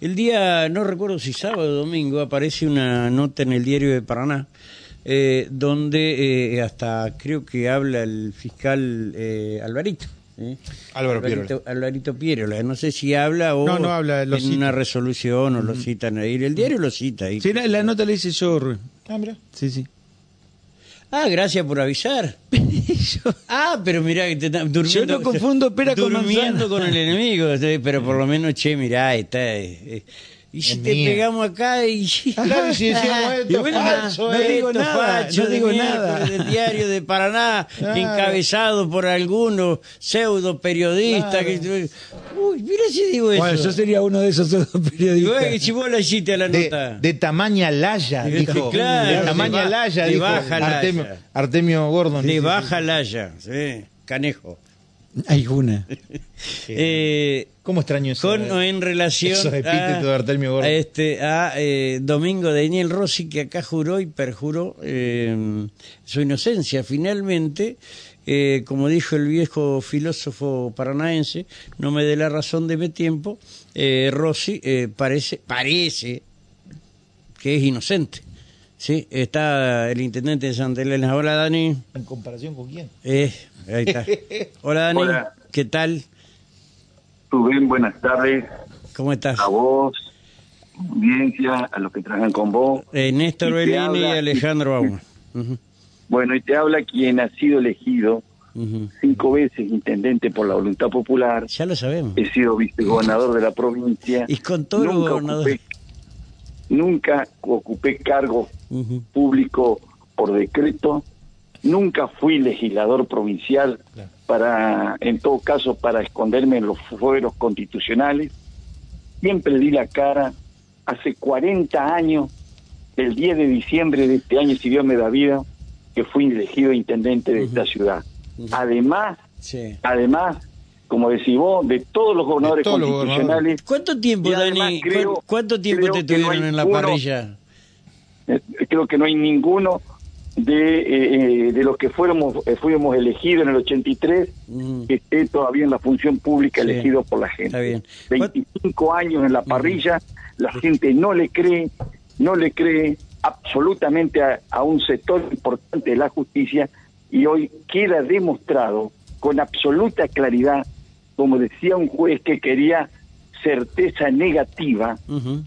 El día, no recuerdo si sábado o domingo, aparece una nota en el diario de Paraná, eh, donde eh, hasta creo que habla el fiscal eh, Alvarito. ¿eh? Álvaro Alvarito, Alvarito Pierola. No sé si habla o No, no habla, lo en cita. una resolución o lo citan ahí. El diario lo cita ahí. Sí, la, la nota le hice yo, Rubén. Ah, mira. Sí, sí. Ah, gracias por avisar. Yo- Ah, pero mirá que te durmiendo. Yo no confundo pera con durmiendo con el enemigo, pero por lo menos, che, mirá, está. eh, eh, y si Es te mía. pegamos acá y. Claro, si decíamos esto bueno, falso, no digo nada, facho no de digo nada. Del diario de Paraná, Claro. encabezado por algunos pseudo periodistas. Claro. Que, uy, mira si digo eso. Bueno, yo sería uno de esos Digo, periodistas. si vos la hiciste a la nota. De, de tamaña laya, De- dijo. claro, de de tamaña laya, de dijo baja laya. Artemio, Artemio Gordon. Dice. baja la ya, sí, canejo. Hay una. Eh, ¿Cómo extraño eso? con o en relación a este a eh, Domingo Daniel Rossi que acá juró y perjuró eh, su inocencia finalmente eh, como dijo el viejo filósofo paranaense no me dé la razón de mi tiempo eh, Rossi eh, parece parece que es inocente sí está el intendente de Santa Elena hola Dani ¿En comparación con quién? eh, ahí está hola Dani Hola. qué tal Rubén, buenas tardes. cómo estás A vos, audiencia, a los que trabajan con vos. Eh, Néstor Bellini y Alejandro Bauma. Bueno, y te habla quien ha sido elegido cinco veces intendente por la voluntad popular. Ya lo sabemos. He sido vicegobernador de la provincia. Y con todos los Nunca gobernadores. ocupé- Nunca ocupé cargo público por decreto. Nunca fui legislador provincial Claro. para, en todo caso, para esconderme en los fueros constitucionales. Siempre di la cara. Hace 40 años, el 10 de diciembre de este año, si Dios me da vida, que fui elegido intendente de esta ciudad. Además, Sí. además, como decís vos, de todos los gobernadores todos los constitucionales, ¿Cuánto tiempo, además Dani? cu- creo- ¿Cuánto tiempo creo te que no tuvieron hay en la parrilla? Eh, creo que no hay ninguno de, eh, eh, de los que fuéramos, eh, fuimos elegidos en el 83 Ujú. que esté todavía en la función pública Sí, elegido por la gente. está bien. 25 años en la parrilla, la gente no le cree, no le cree absolutamente a, a un sector importante de la justicia y hoy queda demostrado con absoluta claridad, como decía un juez que quería certeza negativa,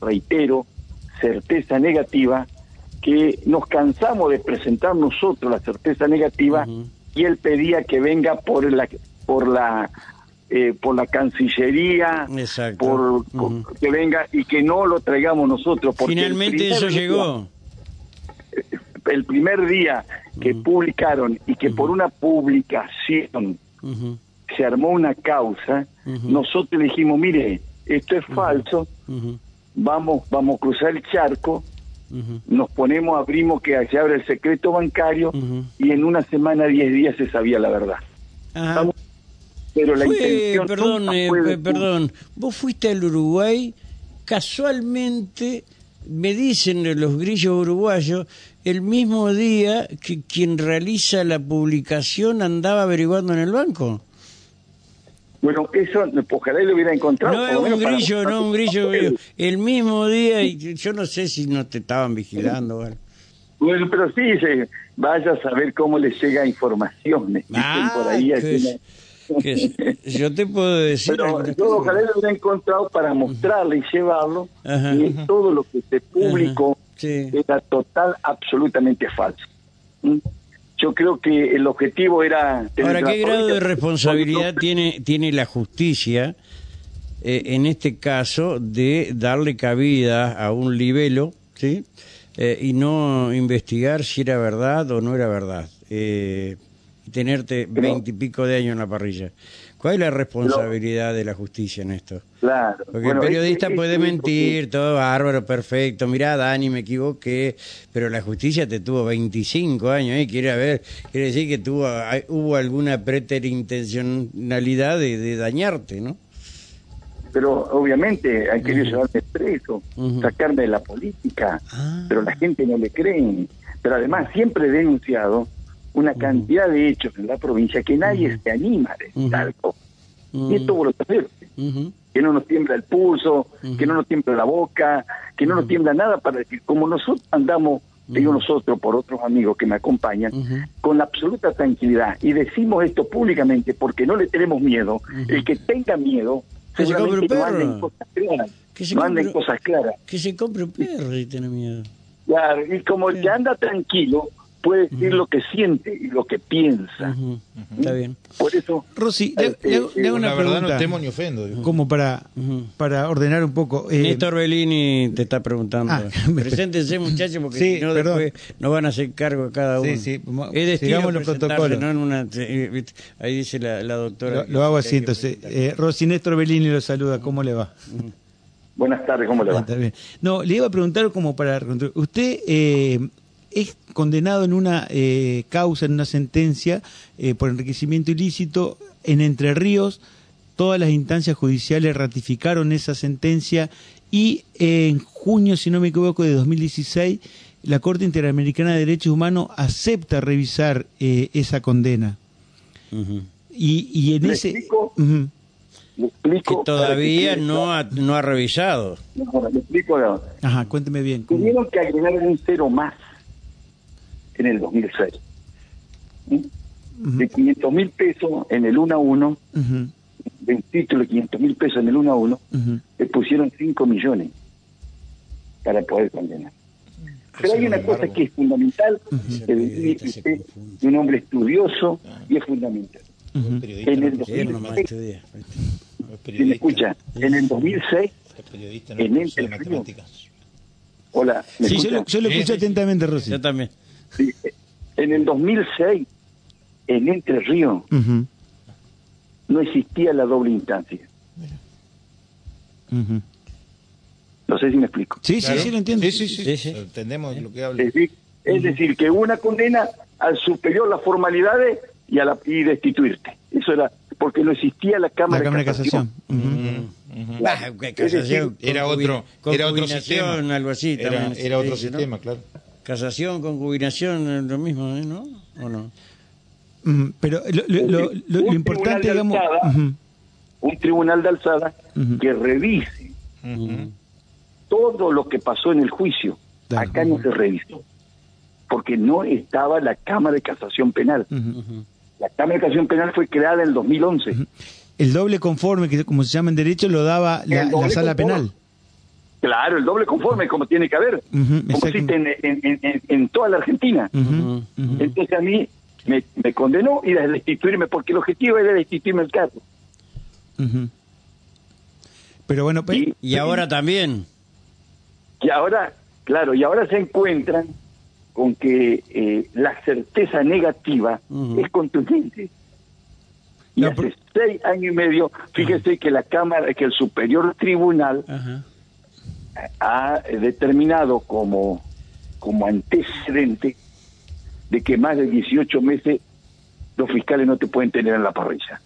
reitero, certeza negativa, que nos cansamos de presentar nosotros la certeza negativa y él pedía que venga por la por la eh, por la Cancillería, Exacto. por que venga y que no lo traigamos nosotros. Porque Finalmente eso día- llegó. El primer día que publicaron y que por una publicación. Se armó una causa, nosotros le dijimos, mire, esto es falso, vamos, vamos a cruzar el charco, nos ponemos, abrimos que se abre el secreto bancario y en una semana, diez días se sabía la verdad. Estamos- Pero la Fue- intención perdón, eh, perdón. Vos fuiste al Uruguay, casualmente, me dicen los grillos uruguayos, el mismo día que quien realiza la publicación andaba averiguando en el banco. Bueno, eso ojalá lo hubiera encontrado. No es un grillo, no un grillo. El mismo día, y yo no sé si no te estaban vigilando. Bueno, pero sí, vaya a saber cómo les llega informaciones. dicen Ah, por ahí. que que yo te puedo decir. Pero yo ojalá lo hubiera encontrado para mostrarle y llevarlo. Ajá. Y todo lo que se publicó Ajá, sí. era total, absolutamente falso. ¿Mm? Yo creo que el objetivo era... tener Ahora, ¿qué grado de responsabilidad tiene, tiene la justicia, eh, en este caso, de darle cabida a un libelo, ¿sí? Eh, y no investigar si era verdad o no era verdad? Eh, y tenerte veintipico de años en la parrilla. ¿Cuál es la responsabilidad de la justicia en esto? Claro. Porque Bueno, el periodista es- es- puede es- mentir, todo bárbaro, perfecto. Mirá, Dani, me equivoqué, pero la justicia te tuvo 25 años, ¿eh? Quiere, ver, quiere decir que tuvo, hay- hubo alguna preterintencionalidad de, de dañarte, ¿no? Pero obviamente hay querido llevarme preso, sacarme de la política, Ah. pero la gente no le cree. Pero además siempre he denunciado una cantidad de hechos en la provincia que nadie se anima a decir algo. Y esto vos lo que no nos tiembla el pulso, que no nos tiembla la boca, que no nos tiembla nada para decir, como nosotros andamos, digo nosotros por otros amigos que me acompañan, con absoluta tranquilidad y decimos esto públicamente porque no le tenemos miedo, el que tenga miedo, Que se compre un seguramente no anda en perro. cosas claras, Que se no anda en compre- cosas claras. Que se compre un perro y tiene miedo. Claro, y como el que anda tranquilo puede decir lo que siente y lo que piensa. Está bien. Por eso, Rosy, le, Este, le hago, le hago eh, una la verdad pregunta. no temo ni ofendo. digo. Como para, para ordenar un poco. eh, Néstor Bellini te está preguntando. Ah, Preséntense, muchachos, porque Sí, si no después no van a hacer cargo a cada uno. Sí, sí, Es de estilo sigamos los protocolos. no en una- eh, ahí dice la, la doctora. lo, hago así entonces. Eh, Rosy Néstor Bellini lo saluda. ¿Cómo le va? buenas tardes, ¿cómo le Ah, va? está bien. No, le iba a preguntar como para... Usted eh, es condenado en una eh, causa, en una sentencia eh, por enriquecimiento ilícito en Entre Ríos. Todas las instancias judiciales ratificaron esa sentencia y eh, en junio, si no me equivoco, de 2016, la Corte Interamericana de Derechos Humanos acepta revisar eh, esa condena. Y, y en ¿Le ese... explico? Le explico. Que todavía que no ha, no ha revisado. claro. Le explico. ahora. Ajá, cuénteme bien. ¿cómo? Tuvieron que agregar un cero más en el 2006. ¿sí? De 500 mil pesos en el 1 a 1, Ujú, de un título de 500 mil pesos en el 1 a 1, ujú. le pusieron 5 millones para poder condenar. Pero hay una embargo, cosa que es fundamental, que usted, de un hombre estudioso y es fundamental. En el no Él nomás 2006, estudia. es si me escucha, en el 2006, Es periodista, no en es el hola, ¿me Sí, yo escucha? lo, yo lo Sí, escucho sí, sí. atentamente, Rosy. Yo también. En el 2006, en Entre Ríos, no existía la doble instancia. No sé si me explico. Sí, Claro. sí, sí, lo entiendo. Sí, sí, sí. Sí, sí. Entendemos lo que habla. Es decir, es decir, que una condena al superior las formalidades y a la y destituirte. Eso era porque no existía la La Cámara, Cámara de de Casación. Era otro, era otro sistema. algo así. Era, otro dice, ¿no? sistema, claro. Casación, concubinación, lo mismo, ¿eh? ¿no? ¿O no? Ujú, Pero lo, lo- lo- lo- lo Un importante, digamos... alzada. ujú, Un tribunal de alzada que revise todo lo que pasó en el juicio. Acá no se revisó. Porque no estaba la Cámara de Casación Penal. La Cámara de Casación Penal fue creada en el 2011. El doble conforme, que como se llama en derecho, lo daba la sala conforme. penal. Claro, el doble conforme, como tiene que haber. Como existe en, en- en- en- toda la Argentina. Entonces a mí me, me condenó y a destituirme, porque el objetivo era destituirme el cargo. Pero bueno, pues, Y, Y ahora también. y ahora, claro, y ahora se encuentran con que eh, la certeza negativa es contundente. Y No, hace pero- seis años y medio, fíjese que la Cámara, que el Superior Tribunal. Ha determinado como, como antecedente de que más de 18 meses los fiscales no te pueden tener en la parrilla.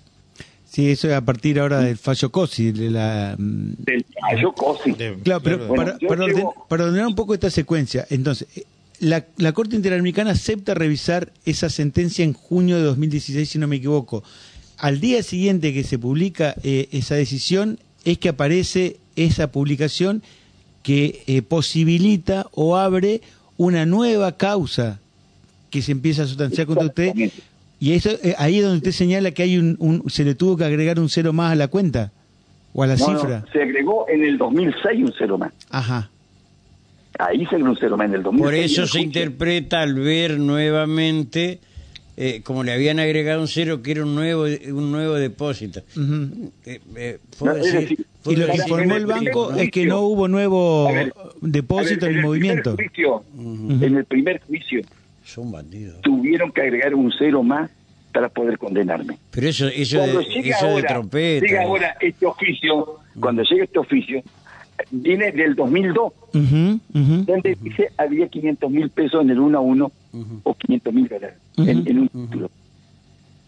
sí, eso es a partir ahora del fallo COSI, de la... mm, Del fallo COSI. De- Claro, pero Bueno, para, para orden- llevo- para ordenar un poco esta secuencia, entonces, eh, la, la Corte Interamericana acepta revisar esa sentencia en junio de 2016, si no me equivoco. Al día siguiente que se publica eh, esa decisión, es que aparece esa publicación que eh, posibilita o abre una nueva causa que se empieza a sustanciar contra usted. Y eso eh, ahí es donde usted señala que hay un, un- se le tuvo que agregar un cero más a la cuenta o a la No, no, cifra. se agregó en el 2006 un cero más. Ajá. Ahí se agregó un cero más en el 2006. Por eso se interpreta al ver nuevamente, eh, como le habían agregado un cero, que era un nuevo un nuevo depósito. Eh, eh, ¿puedo No, es decir- decir, puedo Y lo que informó el banco es que no hubo nuevo ver, depósito ver, en el movimiento. primer juicio, En el primer juicio Son bandidos. tuvieron que agregar un cero más para poder condenarme. Pero eso, eso, de, llega eso de ahora, trompeta. llega ahora este oficio, cuando llega este oficio, viene del 2002, Ujú, ujú. donde dice había 500 mil pesos en el 1 a 1 o 500 mil dólares en, en un título.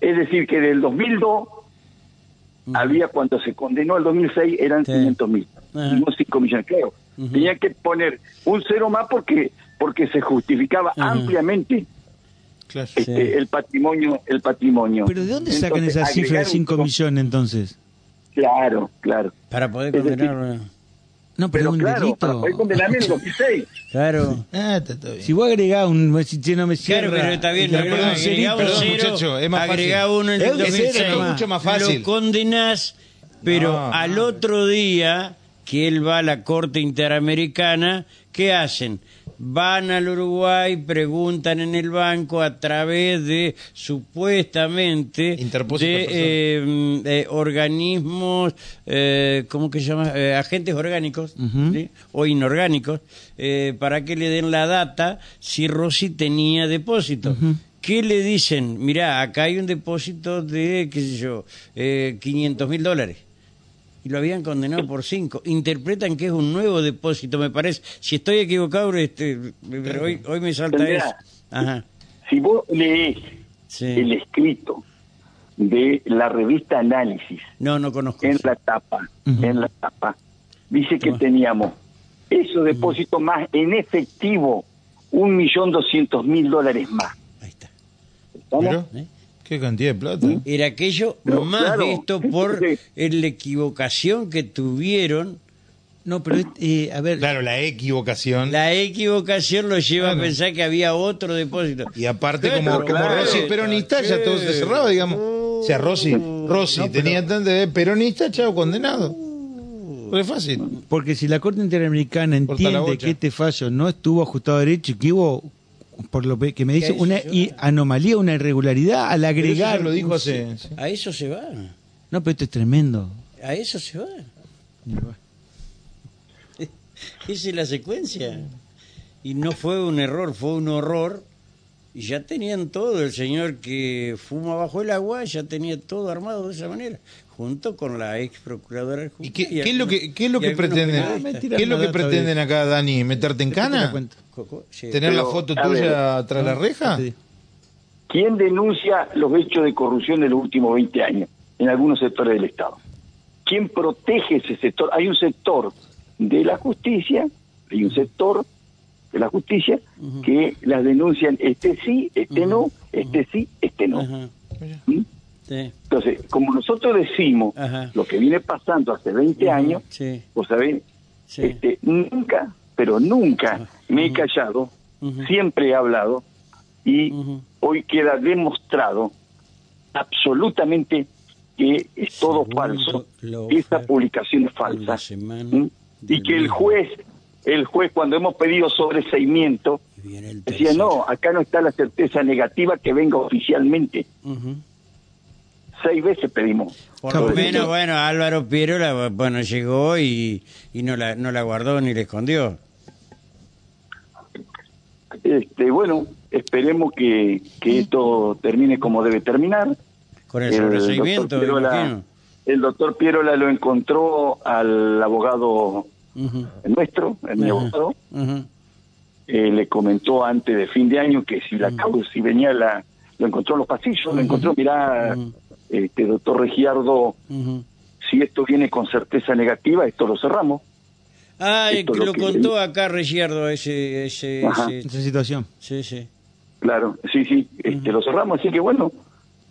Es decir, que del 2002 había cuando se condenó el 2006 eran Sí. 500 mil, no 5 millones, claro. Tenía que poner un cero más porque porque se justificaba ampliamente claro. este, Sí. el patrimonio el patrimonio. Pero ¿de dónde sacan Entonces, esa cifra de agregar un 5 cero- millones entonces? Claro, claro. Para poder condenarlo. No, pero, Pero es un claro, delito. para poder condenarme en el 2006. Claro. Ah, está todo bien. Si vos agregás un, che, no me cierra. Claro, pero está bien, y le no, pones no, un agregá cerito. un Perdón, cero, muchacho, es más agregá fácil. uno en el un 2006, cero, es mucho más fácil. Lo condenás, pero No. al otro día que él va a la Corte Interamericana, ¿qué hacen? Van al Uruguay, preguntan en el banco a través de supuestamente de eh, eh, organismos, eh, ¿cómo que se llama? Eh, agentes orgánicos ¿sí? o inorgánicos, eh, para que le den la data si Rossi tenía depósito. ¿Qué le dicen? Mirá, acá hay un depósito de, qué sé yo, eh, 500 mil dólares. Y lo habían condenado por cinco. Interpretan que es un nuevo depósito, me parece. Si estoy equivocado, este, pero hoy, hoy me salta Tendrá. eso. Ajá. Si vos lees Sí. el escrito de la revista Análisis No, no conozco. en eso. la tapa, en la tapa, dice que teníamos esos depósitos más en efectivo, un millón doscientos mil dólares más. Ahí está. ¿Estamos? ¿Eh? Qué cantidad de plata. Era aquello No, más claro. visto por Sí. la equivocación que tuvieron. No, pero, eh, a ver, Claro, la equivocación. La equivocación lo lleva a pensar que había otro depósito. Y aparte, Claro, como, como claro. Rossi es peronista, ya todo se cerraba, digamos. O sea, Rossi, Rossi tenía tanto de peronista, chao, condenado. Fue fácil. porque si la Corte Interamericana entiende que este fallo no estuvo ajustado a derecho y que hubo, por lo que me dice, ¿Qué una anomalía, una irregularidad al agregar. lo dijo hace. sí. A eso se va. No, pero esto es tremendo. A eso se va. Esa es la secuencia. Y no fue un error, fue un horror. Y ya tenían todo. El señor que fuma bajo el agua ya tenía todo armado de esa manera. Junto con la ex procuradora ¿Y qué, justicia. qué es lo que, qué es lo y que pretenden? mentira, ¿Qué es lo que pretenden acá, Dani? ¿Meterte en cana? ¿Tener la foto tuya ver, tras la reja? Sí. ¿Quién denuncia los hechos de corrupción de los últimos 20 años en algunos sectores del Estado? ¿Quién protege ese sector? Hay un sector de la justicia, hay un sector de la justicia que las denuncian, este sí, este no, este sí, este no. ¿Mm? sí. Entonces, como nosotros decimos Ajá. lo que viene pasando hace 20 años, Sí, vos sabés, sí. este, nunca, pero nunca me he callado, siempre he hablado y hoy queda demostrado absolutamente que es todo Segundo falso, que oferta publicación es falsa y que el juez, el juez cuando hemos pedido sobreseimiento, decía, no, acá no está la certeza negativa que venga oficialmente. Seis veces pedimos. Por lo menos, bueno, Álvaro Piero, la, bueno, llegó y, y no, la, no la guardó ni la escondió. Este, bueno, esperemos que, que esto termine como debe terminar. Con el sobreseimiento, me doctor Pierola, el doctor Pierola lo encontró al abogado nuestro, el mi abogado, eh, le comentó antes de fin de año que si la causa, si venía la, lo encontró en los pasillos, lo encontró, mirá, este doctor Regiardo, si esto viene con certeza negativa, esto lo cerramos. Ah, Esto es lo lo que- contó acá Reggiardo, ese, ese, Esa situación. sí, sí. Claro, sí, sí, este, lo cerramos, así que bueno,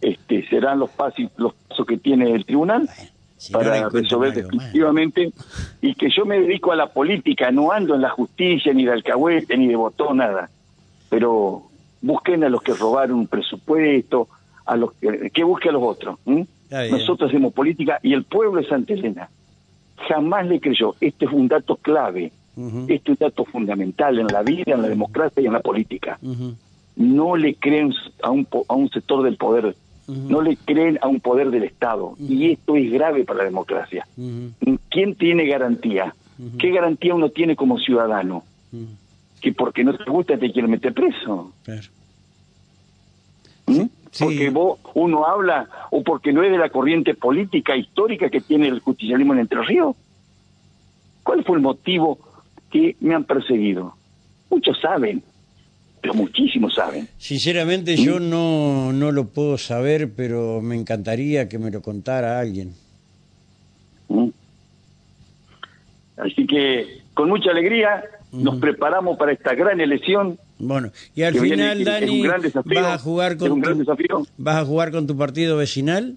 este, serán los pasos, los pasos que tiene el tribunal Si para resolver definitivamente y que yo me dedico a la política, no ando en la justicia, ni de alcahuete, ni de botón, nada. Pero busquen a los que robaron un presupuesto, a los que, que busque a los otros. Nosotros hacemos política y el pueblo de Santa Elena jamás le creyó. Este es un dato clave, este es un dato fundamental en la vida, en la democracia y en la política. No le creen a un, a un sector del poder, no le creen a un poder del Estado. Y esto es grave para la democracia. ¿Quién tiene garantía? ¿Qué garantía uno tiene como ciudadano? Que porque no te gusta te quieren meter preso. Claro. ¿Mm? Sí. Porque vos, uno habla o porque no es de la corriente política histórica que tiene el justicialismo en Entre Ríos. ¿Cuál fue el motivo que me han perseguido? Muchos saben, pero muchísimos saben. Sinceramente yo no, no lo puedo saber, pero me encantaría que me lo contara alguien. ¿Mm? Así que con mucha alegría nos preparamos para esta gran elección. Bueno, y al viene- final, un Dani, gran desafío, vas a jugar con un gran tu, desafío. vas a jugar con tu partido vecinal.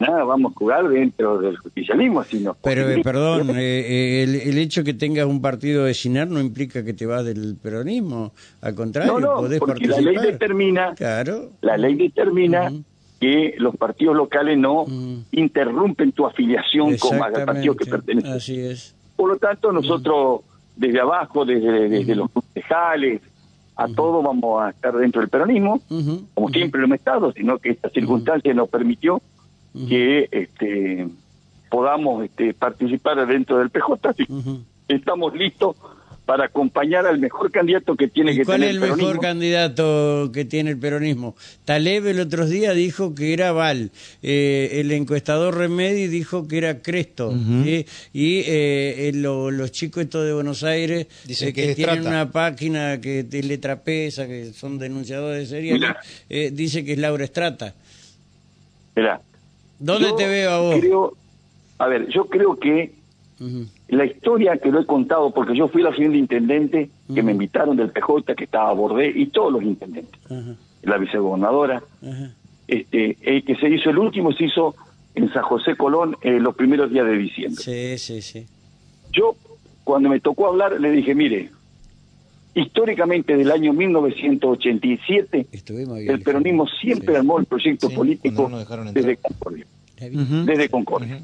nada vamos a jugar dentro del justicialismo, sino Pero, eh, perdón, eh, eh, el, el hecho que tengas un partido de SINAR no implica que te vas del peronismo. Al contrario, no, no, podés porque la participar. ley determina, Claro. la ley determina que los partidos locales no interrumpen tu afiliación con al partido que perteneces. Así es. Por lo tanto, nosotros desde abajo, desde, desde los concejales, a todos vamos a estar dentro del peronismo, como siempre lo hemos estado, sino que esta circunstancia nos permitió que este, podamos este, participar dentro del PJ. Así. Estamos listos para acompañar al mejor candidato que tiene ¿Y que cuál tener es el peronismo. mejor candidato que tiene el peronismo? Taleb el otro día dijo que era Val, eh, el encuestador Remedi dijo que era Cresto, y eh, eh, lo- los chicos estos de Buenos Aires Dicen eh, que tienen una página que te letra pesa, que son denunciadores Mirá. eh, dice que es Laura Estrata. Mirá, ¿Dónde yo te veo a vos? Creo, a ver, yo creo que La historia que lo he contado, porque yo fui la siguiente intendente que me invitaron del PJ, que estaba a Bordé, y todos los intendentes, la vicegobernadora, este, el que se hizo el último se hizo en San José Colón eh, los primeros días de diciembre. Sí, sí, sí. Yo, cuando me tocó hablar, le dije, mire, históricamente del año 1987, Estuvimos bien. el peronismo siempre Sí. armó el proyecto Sí, político desde Concordia. Desde Concordia.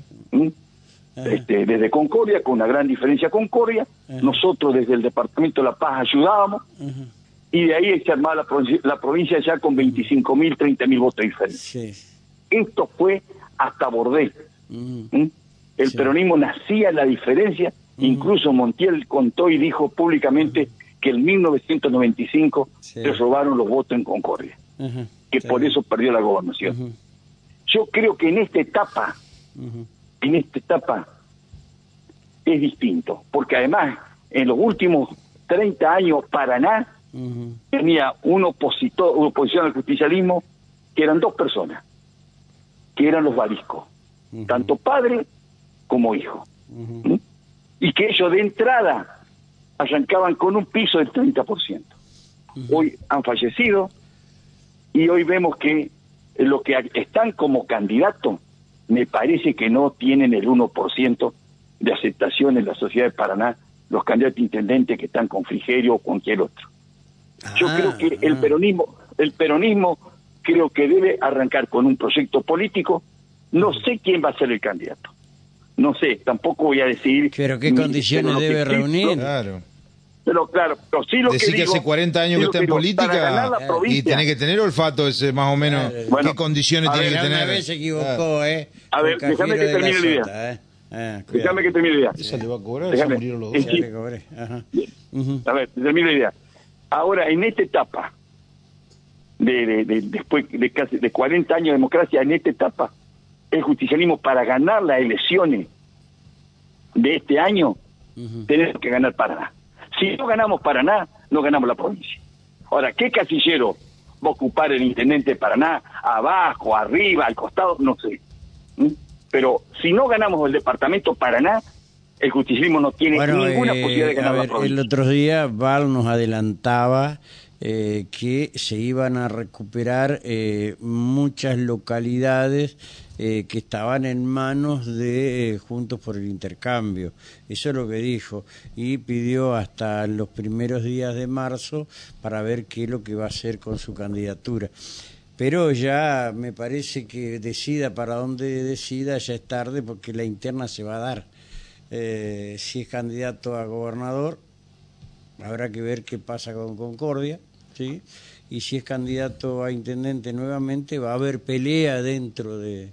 Este, desde Concordia, con una gran diferencia Concordia, Ajá. nosotros desde el Departamento de La Paz ayudábamos, Ajá. y de ahí se armaba la, provincia- la provincia ya con 25 mil, 30 mil votos diferentes. Sí. Esto fue hasta Bordé. ¿Mm? El Sí. peronismo nacía en la diferencia, incluso Montiel contó y dijo públicamente que en 1995 Sí. le robaron los votos en Concordia, que por eso perdió la gobernación. Yo creo que en esta etapa. En esta etapa es distinto, porque además en los últimos 30 años Paraná tenía un opositor, una oposición al justicialismo que eran dos personas, que eran los Bariscos, Ujú. tanto padre como hijo. ¿Mm? y que ellos de entrada arrancaban con un piso del 30%. Hoy han fallecido y hoy vemos que los que están como candidatos me parece que no tienen el 1% de aceptación en la sociedad de Paraná los candidatos a intendentes que están con Frigerio o cualquier otro. Yo Ah, creo que el ah. peronismo, el peronismo creo que debe arrancar con un proyecto político. No sé quién va a ser el candidato. No sé, tampoco voy a decir. Pero qué condiciones debe reunir. Claro. Pero claro, pero sí lo Decir que que digo. hace 40 años sí que está en digo, política y tiene que tener olfato ese más o menos. Claro. Bueno, ¿Qué condiciones tiene ver, que una tener? vez se equivocó, Claro. ¿eh? A ver, déjame Cafiero que de la termine la idea. Sota, ¿eh? Ah, Déjame que termine la idea. Esa le va a cobrar, Déjame. se murieron los dos. Sí. Ajá. Ujú. A ver, termino la idea. Ahora, en esta etapa, de, de- de- después de casi de 40 años de democracia, en esta etapa, el justicialismo para ganar las elecciones de este año, Ujú. tenemos que ganar Paraná. Si no ganamos Paraná, no ganamos la provincia. Ahora, ¿qué casillero va a ocupar el intendente de Paraná? Abajo, arriba, al costado, no sé. ¿Mm? Pero si no ganamos el departamento Paraná, el justicialismo no tiene Bueno, ninguna eh, posibilidad de ganar la provincia. el otro día Val nos adelantaba eh, que se iban a recuperar eh, muchas localidades eh, que estaban en manos de eh, Juntos por el Intercambio. Eso es lo que dijo. Y pidió hasta los primeros días de marzo para ver qué es lo que va a hacer con su candidatura. Pero ya me parece que decida para dónde decida, ya es tarde porque la interna se va a dar. Eh, si es candidato a gobernador, habrá que ver qué pasa con Concordia, ¿sí? Y si es candidato a intendente nuevamente, va a haber pelea dentro de,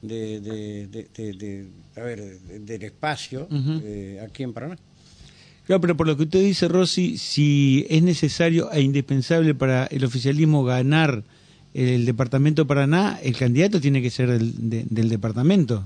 de, de- de- de- de- a ver, de- del espacio eh, aquí en Paraná. Claro, pero por lo que usted dice, Rossi, si es necesario e indispensable para el oficialismo ganar el departamento de Paraná, el candidato tiene que ser del, de- del departamento.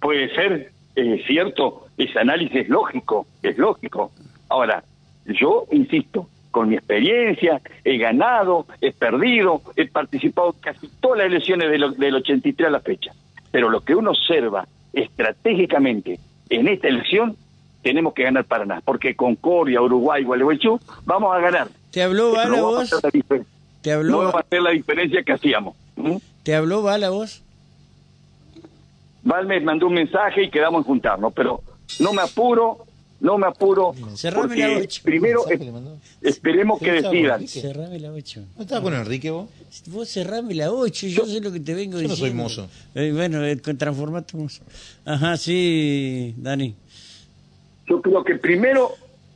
Puede ser eh, cierto, ese análisis es lógico, es lógico. Ahora, yo insisto, con mi experiencia, he ganado, he perdido, he participado casi todas las elecciones de lo- del 83 a la fecha. Pero lo que uno observa estratégicamente en esta elección, tenemos que ganar Paraná, porque Concordia, Uruguay, Gualeguaychú, vamos a ganar. ¿Te habló Pero Val a no a vos? la difer- ¿Te no habló, vamos a hacer la diferencia que hacíamos. ¿Mm? ¿Te habló Bala vos? Val me mandó un mensaje y quedamos en juntarnos, pero no me apuro, no me apuro, Cerrame la porque ocho. primero esperemos que ¿Qué estaba decidan. Cerrame la 8. ¿No estaba con Enrique vos? Vos cerrame la 8, yo sé lo que te vengo Yo no soy diciendo. mozo. Eh, bueno, eh, transformate mozo. Ajá, sí, Dani. Yo creo que primero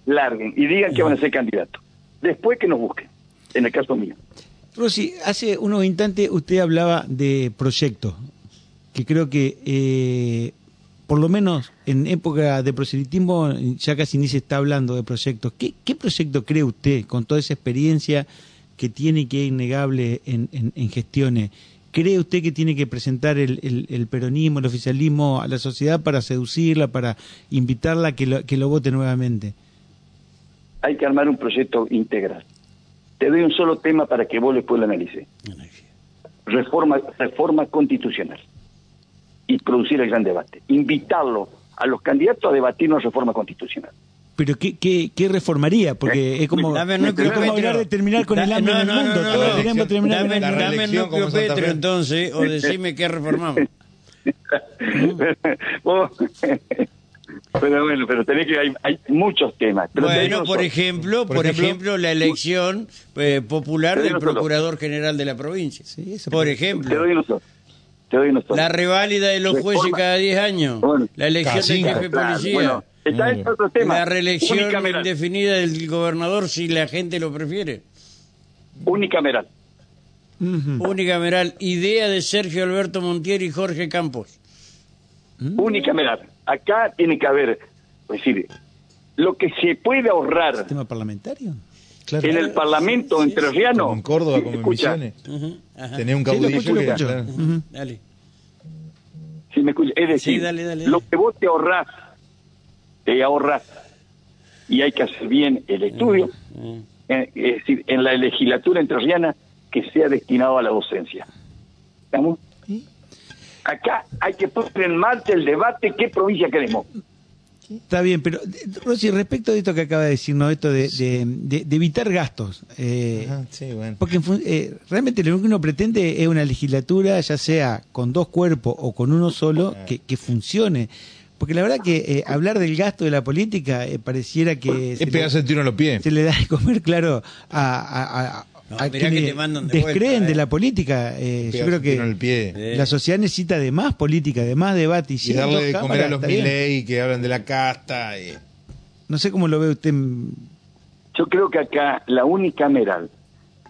larguen y digan que van a ser candidatos. Después que nos busquen, en el caso mío. Rosy, hace unos instantes usted hablaba de proyectos, que creo que eh, por lo menos en época de proselitismo ya casi ni se está hablando de proyectos. ¿Qué, qué proyecto cree usted con toda esa experiencia que tiene que es innegable en, en- en gestiones? ¿Cree usted que tiene que presentar el, el- el peronismo, el oficialismo a la sociedad para seducirla, para invitarla a que lo, que lo vote nuevamente? Hay que armar un proyecto integral. Te doy un solo tema para que vos después lo analices. Reforma, reforma constitucional. Y producir el gran debate. Invitarlo a los candidatos a debatir una reforma constitucional. Pero ¿qué, qué, qué reformaría? Porque es como, Dame es como hablar de terminar con el hambre no, en el no, mundo. no, Todos no. queremos terminar Dame, con dame núcleo Petro entonces, o decime qué reformamos. Pero bueno, pero tenés que hay, hay muchos temas. Pero Bueno, por ejemplo, Por por ejemplo, ejemplo, la elección eh, popular del procurador general de la provincia. Sí, eso por te ejemplo, doy. Te doy la reválida de los jueces Reforma- cada 10 años, Bueno, la elección del jefe de Claro, policía, bueno, está en otro tema. la reelección Unicameral. indefinida del gobernador si la gente lo prefiere. Unicameral. Ujú. Unicameral, idea de Sergio Alberto Montiel y Jorge Campos. Unicameral. Acá tiene que haber, es decir, lo que se puede ahorrar ¿Tema parlamentario? Claro. en el Parlamento entrerriano. Como en Córdoba, como en Escucha, Misiones. Ajá. Tenía un Sí, lo caudillo escucho, lo que- claro. Dale. si me escucha, es decir, Sí, dale, dale, lo que vos te ahorrás, te ahorrás, y hay que hacer bien el estudio, eh, es decir, en la legislatura entrerriana que sea destinado a la docencia. ¿Estamos? Acá hay que poner en marcha el debate qué provincia queremos. Está bien, pero eh, Rosy, respecto de esto que acaba de decir, ¿no? Esto de, de- de- de evitar gastos. eh, Ajá, sí, bueno. Porque eh, realmente lo que uno pretende es una legislatura, ya sea con dos cuerpos o con uno solo, que, que funcione. Porque la verdad que eh, hablar del gasto de la política eh, pareciera que se Es pegarse el tiro en los pies. le, se le da de comer claro a, a, a- No, a mirá quienes que te mandan de descreen vuelta, de eh. la política. Eh, yo creo el que pie. La sociedad necesita de más política, de más debate. Y, Y darle de comer a los. Milei que hablan de la casta. y- No sé cómo lo ve usted. Yo creo que acá la unicameral,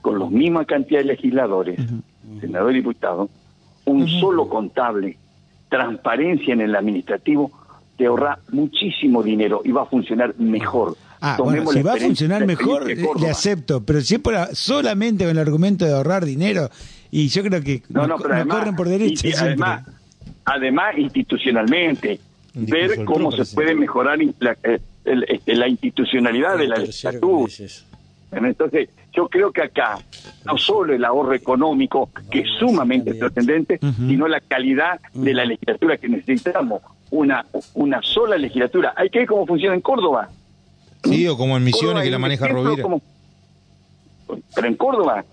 con los misma cantidad de legisladores, senador y diputado, un solo contable, transparencia en el administrativo, te ahorra muchísimo dinero y va a funcionar mejor. Ah, Tomemos bueno, si va a funcionar mejor, de le- acepto. Pero si es por- solamente con el argumento de ahorrar dinero, y yo creo que No, nos, no, pero nos además, corren por derecha. y- además, además institucionalmente, ver cómo se puede mejorar la, eh, el- este, la institucionalidad de la legislatura. Entonces, yo creo que acá no solo el ahorro económico, que es sumamente trascendente, sino la calidad de la legislatura que necesitamos. Una, una sola legislatura. Hay que ver cómo funciona en Córdoba. Sí, o como en Misiones Córdoba que la maneja Rovira. como- Pero en Córdoba,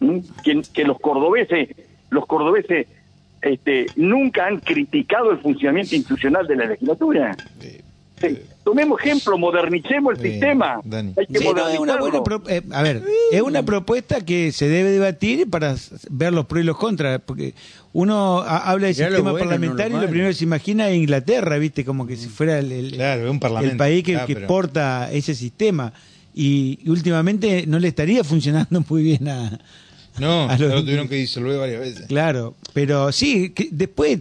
¿m? que, que los cordobeses, los cordobeses este, nunca han criticado el funcionamiento institucional de la legislatura. Sí. Tomemos ejemplo, modernicemos el sistema. Dani. Hay que Sí, no, es una buena pro- eh, a ver, es una propuesta que se debe debatir para ver los pros y los contras, porque uno ha- habla de Ya lo sistema bueno, no parlamentario lo y lo primero que se imagina es Inglaterra, viste, como que si fuera el, el- Claro, es un parlamento. el país que, Ah, que pero- exporta ese sistema. Y, y últimamente no le estaría funcionando muy bien a... No, a los- lo tuvieron que disolver varias veces. Claro, pero sí, que después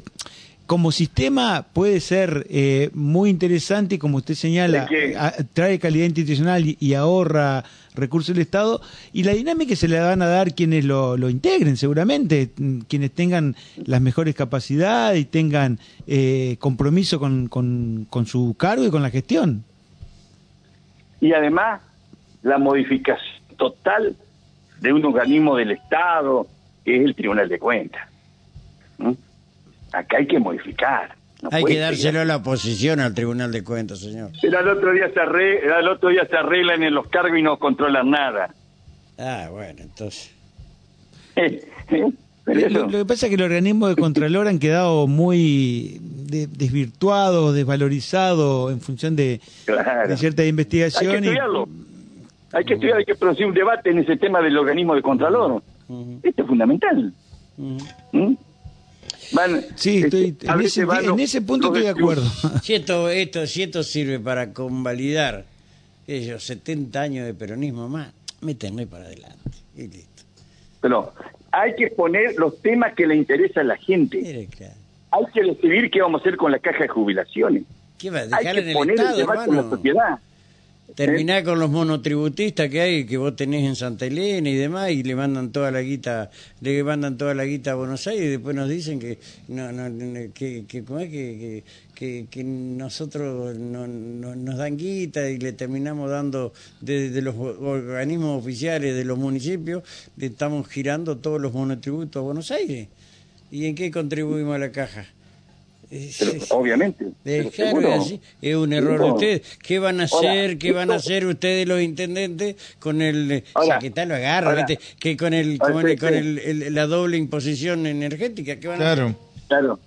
como sistema puede ser eh, muy interesante y como usted señala, a- trae calidad institucional y, y ahorra recursos del Estado y la dinámica se le van a dar quienes lo, lo integren seguramente, mm, quienes tengan las mejores capacidades y tengan eh, compromiso con, con, con su cargo y con la gestión. y además la modificación total de un organismo del Estado, que es el Tribunal de Cuentas. ¿Mm? Acá hay que modificar. no Hay que dárselo seguir. a la oposición al Tribunal de Cuentas, señor. Pero al otro día se arreglan, al otro día se arreglan en los cargos y no controlan nada. Ah, bueno, entonces. Pero Lo, eso- lo que pasa es que los organismos de Contralor han quedado muy de- desvirtuados, desvalorizados en función de, Claro. de cierta Hay que estudiarlo. Hay que estudiar, hay que producir un debate en ese tema del organismo de Contralor. Ujú, Esto es fundamental. ¿Mm? Van, Sí, este, estoy, a en, veces ese, van en ese punto estoy de acuerdo. Si esto, esto, si esto sirve para convalidar ellos 70 años de peronismo más, métenme para adelante y listo. Pero hay que poner los temas que le interesan a la gente. Mire, claro. Hay que decidir qué vamos a hacer con la caja de jubilaciones. ¿Qué va a Hay dejar en que el poner el debate en la sociedad. Terminar con los monotributistas que hay, que vos tenés en Santa Elena y demás, y le mandan toda la guita, le mandan toda la guita a Buenos Aires y después nos dicen que no, no, que, ¿cómo es? que, que, nosotros no, no- nos dan guita y le terminamos dando desde los organismos oficiales de los municipios, le estamos girando todos los monotributos a Buenos Aires. ¿Y en qué contribuimos a la caja? Pero, obviamente. eh, Pero claro, es así. Es un error de ustedes. ¿Qué van a Ahora, hacer? ¿Qué van a hacer ustedes los intendentes con el eh, Ahora, Chaquetá lo agarra, que con el con, el, con sí. el- el- la doble imposición energética ¿qué van a Claro. Claro.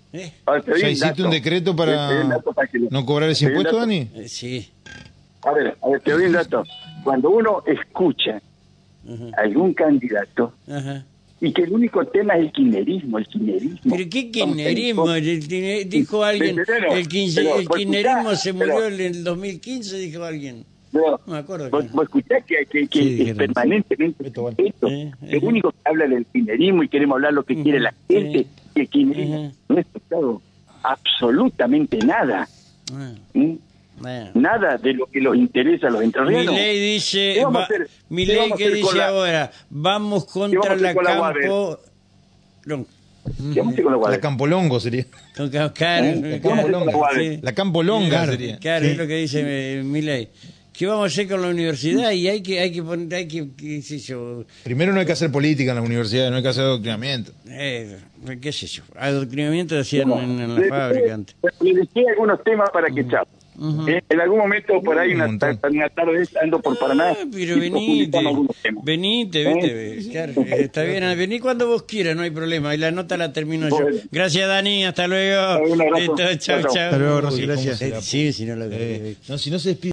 hacer? ¿Ya un hiciste dato. un decreto para no cobrar ese impuesto. Dani? Eh, sí. A ver, a ver, te doy un dato. Cuando uno escucha algún candidato Ajá. Y que el único tema es el kirchnerismo, el kirchnerismo. Pero qué kirchnerismo, dijo alguien, Pero, el, quince- pero, el kirchnerismo se pero- murió en el 2015, dijo alguien. Pero, No me acuerdo. Vos, vos escuchás que, que, que Sí, es permanentemente Esto esto. Eh, el eh. único que habla del kirchnerismo y queremos hablar lo que quiere la gente, eh. y el kirchnerismo no ha escuchado absolutamente nada. Ah, Nada de lo que los interesa a los Mi entrerrianos. ley dice, ¿Qué vamos a va- hacer? mi ¿Qué ley que dice la- ahora, vamos contra la con la campo... No, ¿Qué vamos a hacer con la La? Campolongo sería. con ca- claro, ¿Eh? claro, ¿Cómo se llama la Guadalajara? sí. La Campolonga Claro, sería. claro, Sí. es lo que dice mi ley. ¿Qué vamos a hacer con la universidad? Y hay que, hay que poner, hay que, qué sé yo, Primero no hay que hacer política en las universidades, no hay que hacer adoctrinamiento. eh, qué sé yo, adoctrinamiento hacían en, en la Le- fábrica antes. Le dejé algunos temas para que chao. Eh, en algún momento por ahí Un una, una tarde ando por Paraná Ah, pero venite, venite, ¿Eh? viste, claro, está bien, vení cuando vos quieras, no hay problema, y la nota la termino yo. Gracias Dani, hasta luego. Un abrazo. Listo, chau, Chau, chau. chau. Hasta luego, Rosy, gracias. Eh, sí, si no lo Eh, no, si no se despide.